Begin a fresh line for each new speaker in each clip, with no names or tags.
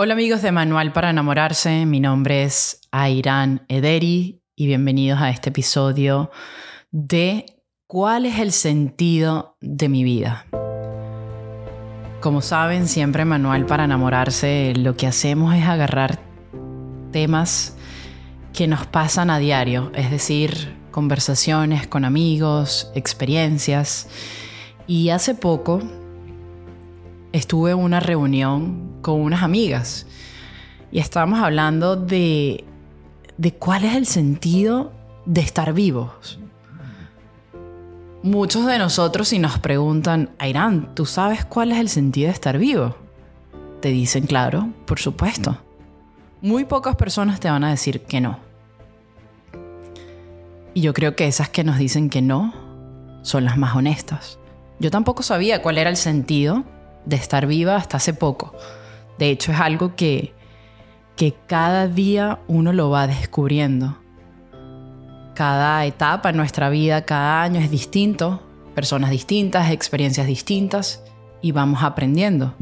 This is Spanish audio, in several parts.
Hola amigos de Manual para enamorarse, mi nombre es Airan Ederi y bienvenidos a este episodio de ¿Cuál es el sentido de mi vida? Como saben, siempre Manual para enamorarse lo que hacemos es agarrar temas que nos pasan a diario, es decir, conversaciones con amigos, experiencias. Y hace poco estuve en una reunión con unas amigas y estábamos hablando de, de cuál es el sentido de estar vivos. Muchos de nosotros si nos preguntan, Airán, ¿tú sabes cuál es el sentido de estar vivo? Te dicen, claro, por supuesto. Muy pocas personas te van a decir que no. Y yo creo que esas que nos dicen que no son las más honestas. Yo tampoco sabía cuál era el sentido de estar viva hasta hace poco. De hecho, es algo que, que cada día uno lo va descubriendo. Cada etapa en nuestra vida, cada año es distinto, personas distintas, experiencias distintas y vamos aprendiendo.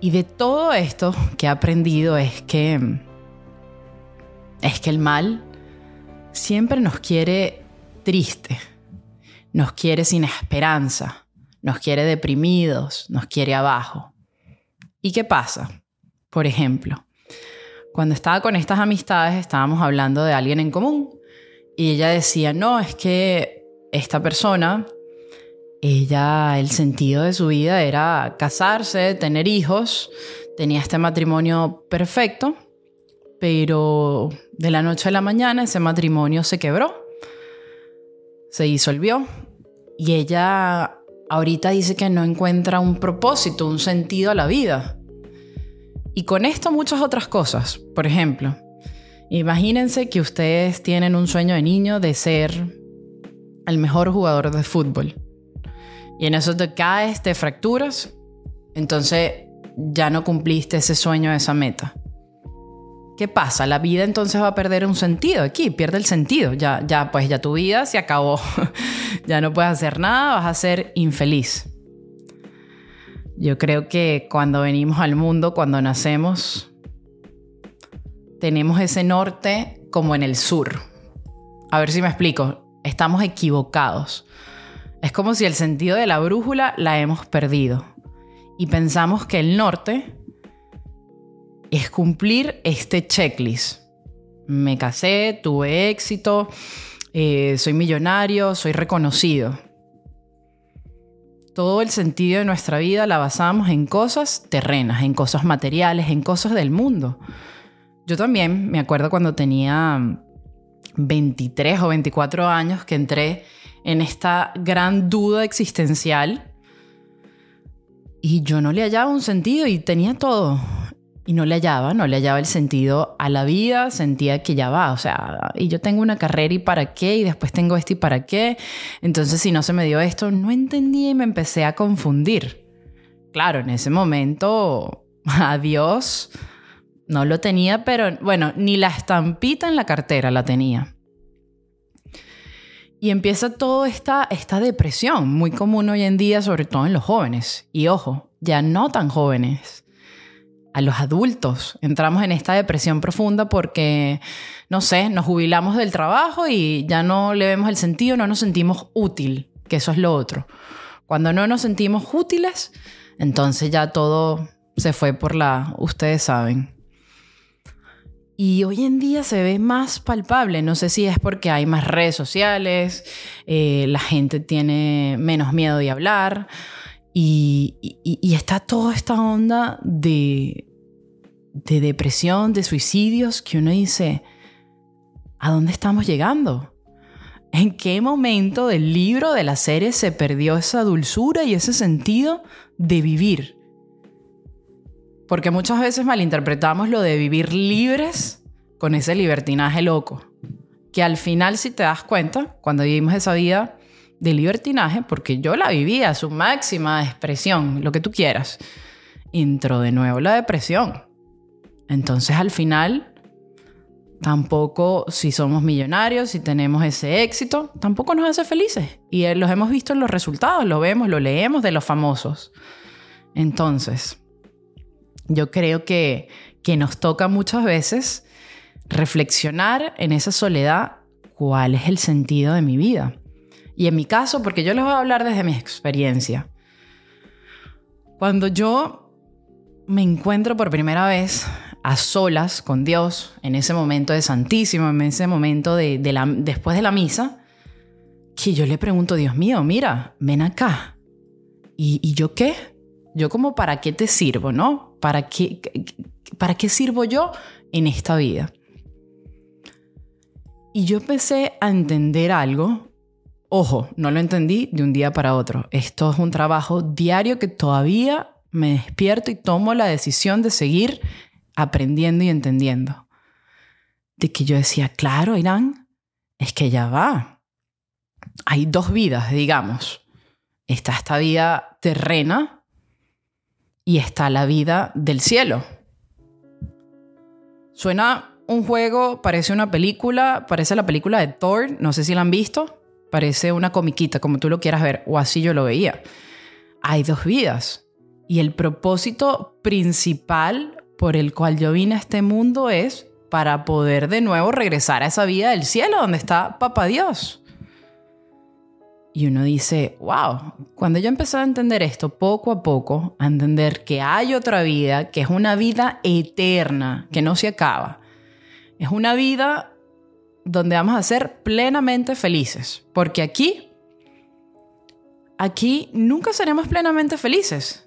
Y de todo esto que he aprendido es que es que el mal siempre nos quiere triste, nos quiere sin esperanza, nos quiere deprimidos, nos quiere abajo. ¿Y qué pasa? Por ejemplo, cuando estaba con estas amistades estábamos hablando de alguien en común y ella decía, no, es que esta persona, ella, el sentido de su vida era casarse, tener hijos, tenía este matrimonio perfecto, pero de la noche a la mañana ese matrimonio se quebró, se disolvió y ella ahorita dice que no encuentra un propósito, un sentido a la vida. Y con esto muchas otras cosas. Por ejemplo, imagínense que ustedes tienen un sueño de niño de ser el mejor jugador de fútbol. Y en eso te caes, te fracturas, entonces ya no cumpliste ese sueño, esa meta. ¿Qué pasa? La vida entonces va a perder un sentido aquí, pierde el sentido. Ya, ya, pues ya tu vida se acabó. ya no puedes hacer nada, vas a ser infeliz. Yo creo que cuando venimos al mundo, cuando nacemos, tenemos ese norte como en el sur. A ver si me explico. Estamos equivocados. Es como si el sentido de la brújula la hemos perdido. Y pensamos que el norte es cumplir este checklist. Me casé, tuve éxito, eh, soy millonario, soy reconocido. Todo el sentido de nuestra vida la basamos en cosas terrenas, en cosas materiales, en cosas del mundo. Yo también me acuerdo cuando tenía 23 o 24 años que entré en esta gran duda existencial y yo no le hallaba un sentido y tenía todo y no le hallaba, no le hallaba el sentido a la vida, sentía que ya va, o sea, y yo tengo una carrera y para qué, y después tengo esto y para qué, entonces si no se me dio esto, no entendí y me empecé a confundir. Claro, en ese momento, adiós, no lo tenía, pero bueno, ni la estampita en la cartera la tenía. Y empieza toda esta, esta depresión, muy común hoy en día, sobre todo en los jóvenes. Y ojo, ya no tan jóvenes a los adultos. Entramos en esta depresión profunda porque, no sé, nos jubilamos del trabajo y ya no le vemos el sentido, no nos sentimos útil, que eso es lo otro. Cuando no nos sentimos útiles, entonces ya todo se fue por la, ustedes saben. Y hoy en día se ve más palpable, no sé si es porque hay más redes sociales, eh, la gente tiene menos miedo de hablar, y, está toda esta onda de, de depresión, de suicidios, que uno dice, ¿a dónde estamos llegando? ¿En qué momento del libro, de la serie, se perdió esa dulzura y ese sentido de vivir? Porque muchas veces malinterpretamos lo de vivir libres con ese libertinaje loco. Que al final, si te das cuenta, cuando vivimos esa vida de libertinaje, porque yo la vivía a su máxima expresión, lo que tú quieras, entró de nuevo la depresión. Entonces al final, tampoco si somos millonarios, si tenemos ese éxito, tampoco nos hace felices. Y eh, los hemos visto en los resultados, lo vemos, lo leemos de los famosos. Entonces, yo creo que, que nos toca muchas veces reflexionar en esa soledad cuál es el sentido de mi vida. Y en mi caso, porque yo les voy a hablar desde mi experiencia. Cuando yo me encuentro por primera vez a solas con Dios, en ese momento de Santísimo, en ese momento de, después de la misa, que yo le pregunto, Dios mío, mira, ven acá. ¿Y, ¿Y, yo qué? Yo como para qué te sirvo, ¿no? ¿Para qué, ¿Para qué sirvo yo en esta vida? Y yo empecé a entender algo. Ojo, no lo entendí de un día para otro. Esto es un trabajo diario que todavía me despierto y tomo la decisión de seguir aprendiendo y entendiendo. De que yo decía, claro, Irán, es que ya va. Hay dos vidas, digamos. Está esta vida terrena y está la vida del cielo. Suena un juego, parece una película, parece la película de Thor, no sé si la han visto, parece una comiquita, como tú lo quieras ver, o así yo lo veía. Hay dos vidas. Y el propósito principal por el cual yo vine a este mundo es para poder de nuevo regresar a esa vida del cielo donde está Papá Dios. Y uno dice, wow, cuando yo empecé a entender esto poco a poco, a entender que hay otra vida, que es una vida eterna, que no se acaba, es una vida donde vamos a ser plenamente felices, porque aquí, aquí nunca seremos plenamente felices.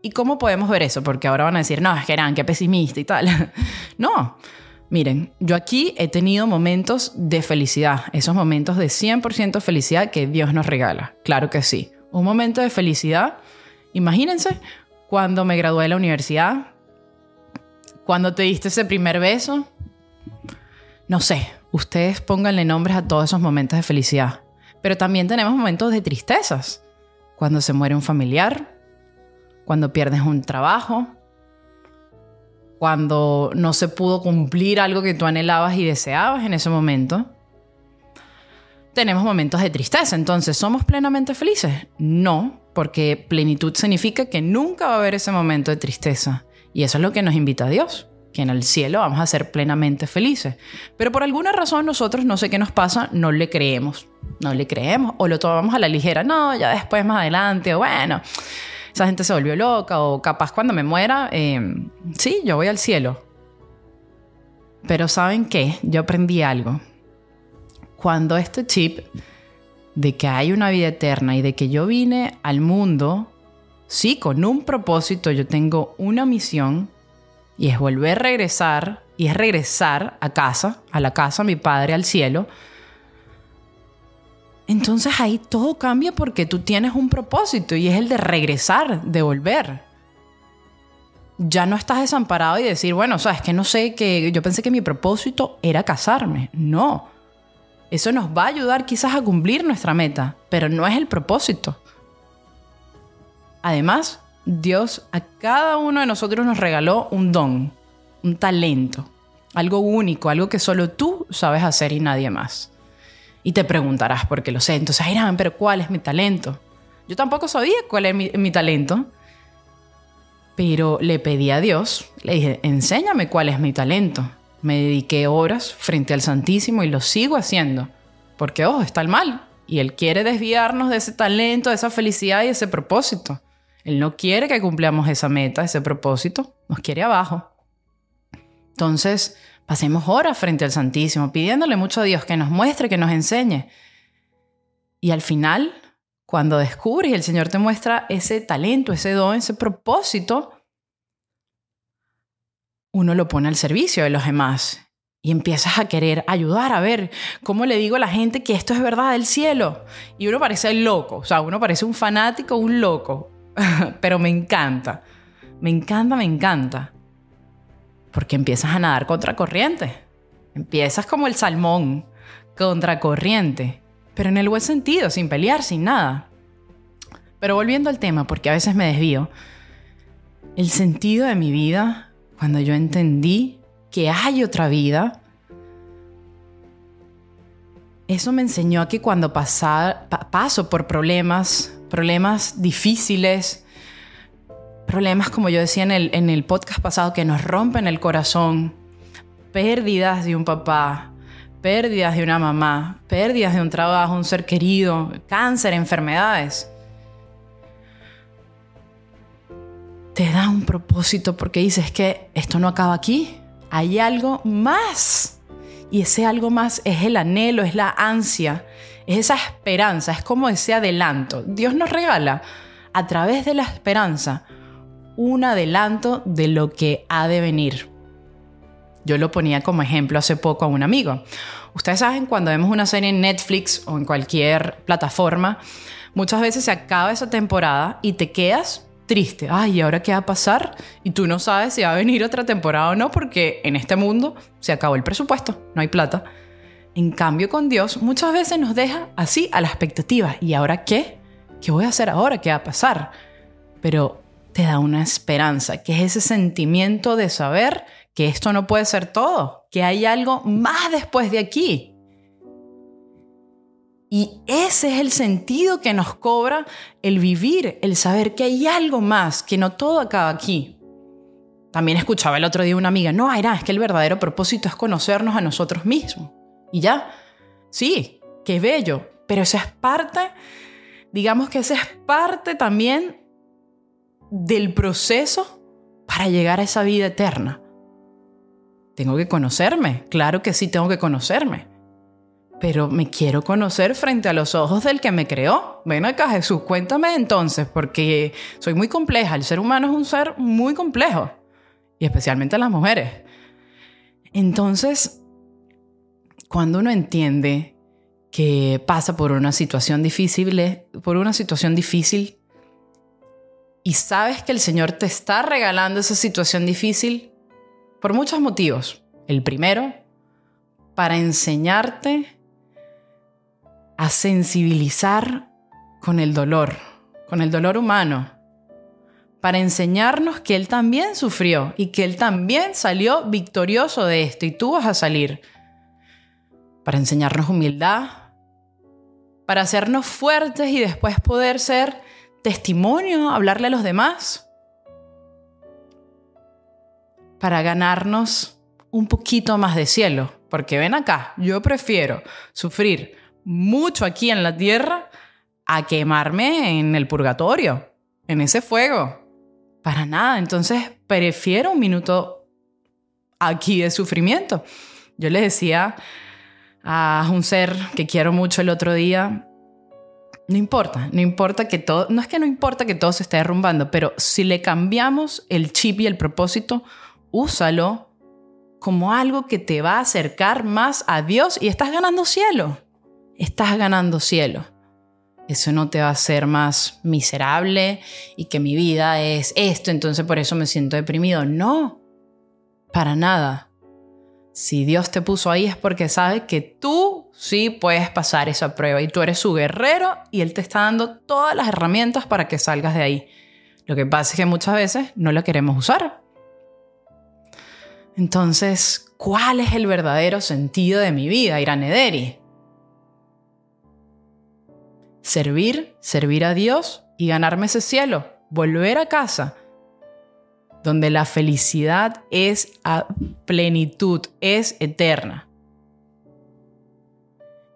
¿Y cómo podemos ver eso? Porque ahora van a decir, no, es que eran, qué pesimista y tal. no, miren, yo aquí he tenido momentos de felicidad, esos momentos de 100% felicidad que Dios nos regala, claro que sí. Un momento de felicidad, imagínense, cuando me gradué de la universidad, cuando te diste ese primer beso, no sé, ustedes pónganle nombres a todos esos momentos de felicidad. Pero también tenemos momentos de tristezas. Cuando se muere un familiar, cuando pierdes un trabajo, cuando no se pudo cumplir algo que tú anhelabas y deseabas en ese momento. Tenemos momentos de tristeza, entonces, ¿somos plenamente felices? No, porque plenitud significa que nunca va a haber ese momento de tristeza. Y eso es lo que nos invita a Dios que en el cielo vamos a ser plenamente felices. Pero por alguna razón nosotros, no sé qué nos pasa, no le creemos. No le creemos o lo tomamos a la ligera. No, ya después, más adelante, o bueno, esa gente se volvió loca o capaz cuando me muera, em, sí, yo voy al cielo. Pero ¿saben qué? Yo aprendí algo. Cuando este chip de que hay una vida eterna y de que yo vine al mundo, sí, con un propósito, yo tengo una misión, y es volver a regresar, y es regresar a casa, a la casa, a mi padre, al cielo. Entonces ahí todo cambia porque tú tienes un propósito y es el de regresar, de volver. Ya no estás desamparado y decir, bueno, o sea, es que no sé, que yo pensé que mi propósito era casarme. No. Eso nos va a ayudar quizás a cumplir nuestra meta, pero no es el propósito. Además, Dios a cada uno de nosotros nos regaló un don, un talento, algo único, algo que solo tú sabes hacer y nadie más. Y te preguntarás, por qué lo sé, entonces, Irán, pero ¿cuál es mi talento? Yo tampoco sabía cuál es mi, mi talento, pero le pedí a Dios, le dije, enséñame cuál es mi talento. Me dediqué horas frente al Santísimo y lo sigo haciendo, porque, ojo, está el mal, y Él quiere desviarnos de ese talento, de esa felicidad y ese propósito. Él no quiere que cumplamos esa meta, ese propósito, nos quiere abajo. Entonces, pasemos horas frente al Santísimo, pidiéndole mucho a Dios que nos muestre, que nos enseñe. Y al final, cuando descubres y el Señor te muestra ese talento, ese don, ese propósito, uno lo pone al servicio de los demás y empiezas a querer ayudar a ver cómo le digo a la gente que esto es verdad del cielo. Y uno parece loco, o sea, uno parece un fanático, un loco. pero me encanta. Me encanta, me encanta. Porque empiezas a nadar contra corriente. Empiezas como el salmón, contra corriente. Pero en el buen sentido, sin pelear, sin nada. Pero volviendo al tema, porque a veces me desvío. El sentido de mi vida, cuando yo entendí que hay otra vida, eso me enseñó a que cuando paso por problemas, problemas difíciles, problemas, como yo decía en el, en el podcast pasado, que nos rompen el corazón, pérdidas de un papá, pérdidas de una mamá, pérdidas de un trabajo, un ser querido, cáncer, enfermedades. Te da un propósito porque dices que esto no acaba aquí, hay algo más. Y ese algo más es el anhelo, es la ansia, es esa esperanza, es como ese adelanto. Dios nos regala a través de la esperanza un adelanto de lo que ha de venir. Yo lo ponía como ejemplo hace poco a un amigo. Ustedes saben, cuando vemos una serie en Netflix o en cualquier plataforma, muchas veces se acaba esa temporada y te quedas triste. Ay, ¿y ahora qué va a pasar? Y tú no sabes si va a venir otra temporada o no, porque en este mundo se acabó el presupuesto, no hay plata. En cambio, con Dios muchas veces nos deja así a la expectativa. ¿Y ahora qué? ¿Qué voy a hacer ahora? ¿Qué va a pasar? Pero te da una esperanza, que es ese sentimiento de saber que esto no puede ser todo, que hay algo más después de aquí. Y ese es el sentido que nos cobra el vivir, el saber que hay algo más, que no todo acaba aquí. También escuchaba el otro día una amiga, no, Aira, es que el verdadero propósito es conocernos a nosotros mismos. Y ya, sí, qué bello, pero eso es parte, digamos que esa es parte también del proceso para llegar a esa vida eterna. Tengo que conocerme, claro que sí tengo que conocerme pero me quiero conocer frente a los ojos del que me creó. Ven acá, Jesús, cuéntame entonces, porque soy muy compleja. El ser humano es un ser muy complejo, y especialmente las mujeres. Entonces, cuando uno entiende que pasa por una situación difícil, por una situación difícil, y sabes que el Señor te está regalando esa situación difícil por muchos motivos. El primero, para enseñarte a sensibilizar con el dolor, con el dolor humano, para enseñarnos que Él también sufrió y que Él también salió victorioso de esto y tú vas a salir, para enseñarnos humildad, para hacernos fuertes y después poder ser testimonio, hablarle a los demás, para ganarnos un poquito más de cielo, porque ven acá, yo prefiero sufrir mucho aquí en la tierra a quemarme en el purgatorio, en ese fuego. Para nada. Entonces, prefiero un minuto aquí de sufrimiento. Yo le decía a un ser que quiero mucho el otro día, no importa, no importa que todo, no es que no importa que todo se esté derrumbando, pero si le cambiamos el chip y el propósito, úsalo como algo que te va a acercar más a Dios y estás ganando cielo estás ganando cielo. Eso no te va a hacer más miserable y que mi vida es esto, entonces por eso me siento deprimido. No, para nada. Si Dios te puso ahí es porque sabe que tú sí puedes pasar esa prueba y tú eres su guerrero y Él te está dando todas las herramientas para que salgas de ahí. Lo que pasa es que muchas veces no la queremos usar. Entonces, ¿cuál es el verdadero sentido de mi vida, Iranederi? servir, servir a Dios y ganarme ese cielo, volver a casa, donde la felicidad es a plenitud, es eterna.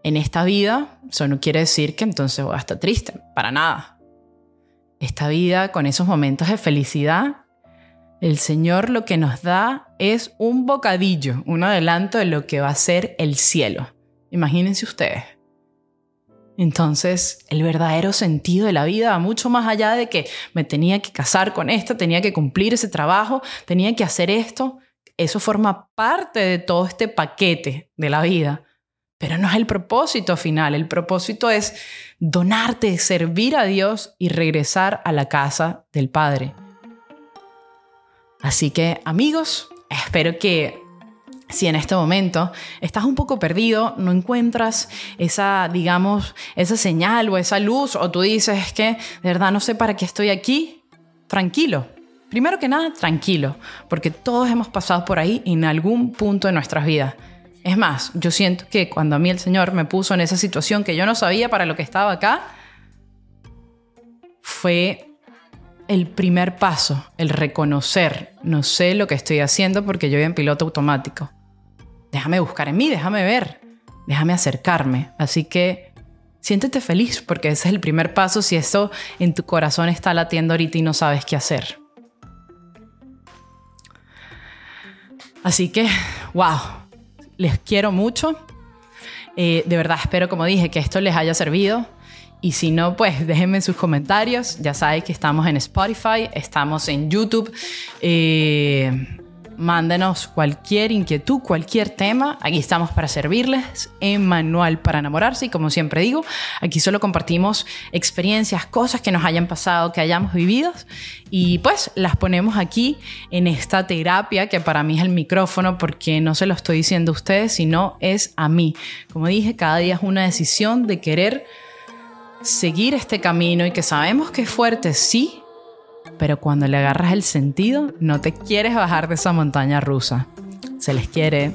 En esta vida, eso no quiere decir que entonces voy a estar triste, para nada. Esta vida, con esos momentos de felicidad, el Señor lo que nos da es un bocadillo, un adelanto de lo que va a ser el cielo. Imagínense ustedes. Entonces, el verdadero sentido de la vida va mucho más allá de que me tenía que casar con esta, tenía que cumplir ese trabajo, tenía que hacer esto. Eso forma parte de todo este paquete de la vida, pero no es el propósito final. El propósito es donarte, servir a Dios y regresar a la casa del Padre. Así que, amigos, espero que si en este momento estás un poco perdido, no encuentras esa, digamos, esa señal o esa luz, o tú dices que de verdad no sé para qué estoy aquí, tranquilo. Primero que nada, tranquilo, porque todos hemos pasado por ahí en algún punto de nuestras vidas. Es más, yo siento que cuando a mí el Señor me puso en esa situación que yo no sabía para lo que estaba acá, fue el primer paso, el reconocer, no sé lo que estoy haciendo porque yo voy en piloto automático. Déjame buscar en mí, déjame ver, déjame acercarme. Así que siéntete feliz porque ese es el primer paso si eso en tu corazón está latiendo ahorita y no sabes qué hacer. Así que, wow, les quiero mucho. Eh, de verdad espero, como dije, que esto les haya servido. Y si no, pues déjenme sus comentarios. Ya sabéis que estamos en Spotify, estamos en YouTube. Eh, mándenos cualquier inquietud, cualquier tema. Aquí estamos para servirles en Manual para enamorarse. Y como siempre digo, aquí solo compartimos experiencias, cosas que nos hayan pasado, que hayamos vivido. Y pues las ponemos aquí en esta terapia que para mí es el micrófono porque no se lo estoy diciendo a ustedes, sino es a mí. Como dije, cada día es una decisión de querer seguir este camino y que sabemos que es fuerte, sí, pero cuando le agarras el sentido, no te quieres bajar de esa montaña rusa. Se les quiere.